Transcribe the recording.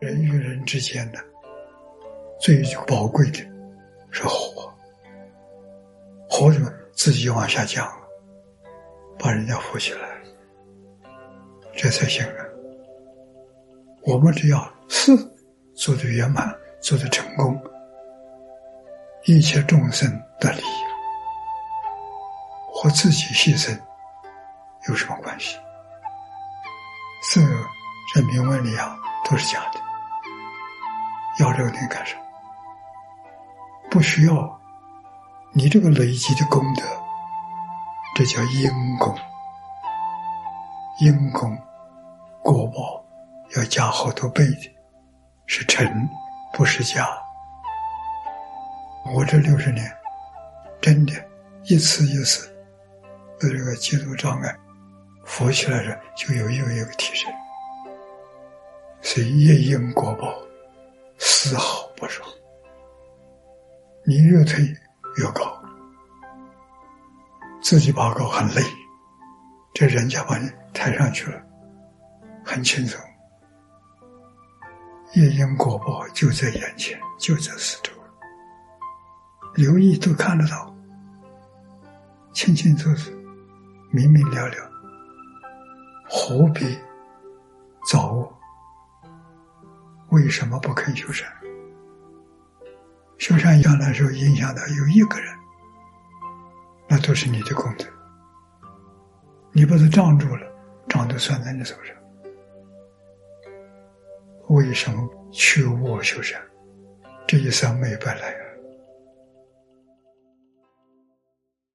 人与人之间的最宝贵的是活活着自己往下降了，把人家扶起来，这才行啊。我们只要事做得圆满，做得成功，一切众生得利益，和自己牺牲有什么关系？色、声、名、闻、利、养都是假的。要这个点干什么？不需要你这个累积的功德，这叫因功。因功果报要加好多倍的，是乘，不是加。我这六十年，真的，一次一次的这个基础障碍扶起来了，就有又一个提升。所以业因果报。丝毫不少，你越推越高，自己爬高很累，这人家把你抬上去了，很轻松。业因果报就在眼前，就在四周，留意都看得到，清清楚楚，明明了了，何必找我？为什么不肯修善？修善将来的时候影响到有一个人，那都是你的功德。你把它障住了，障都算在你手上。为什么去我修善？这一生没白来。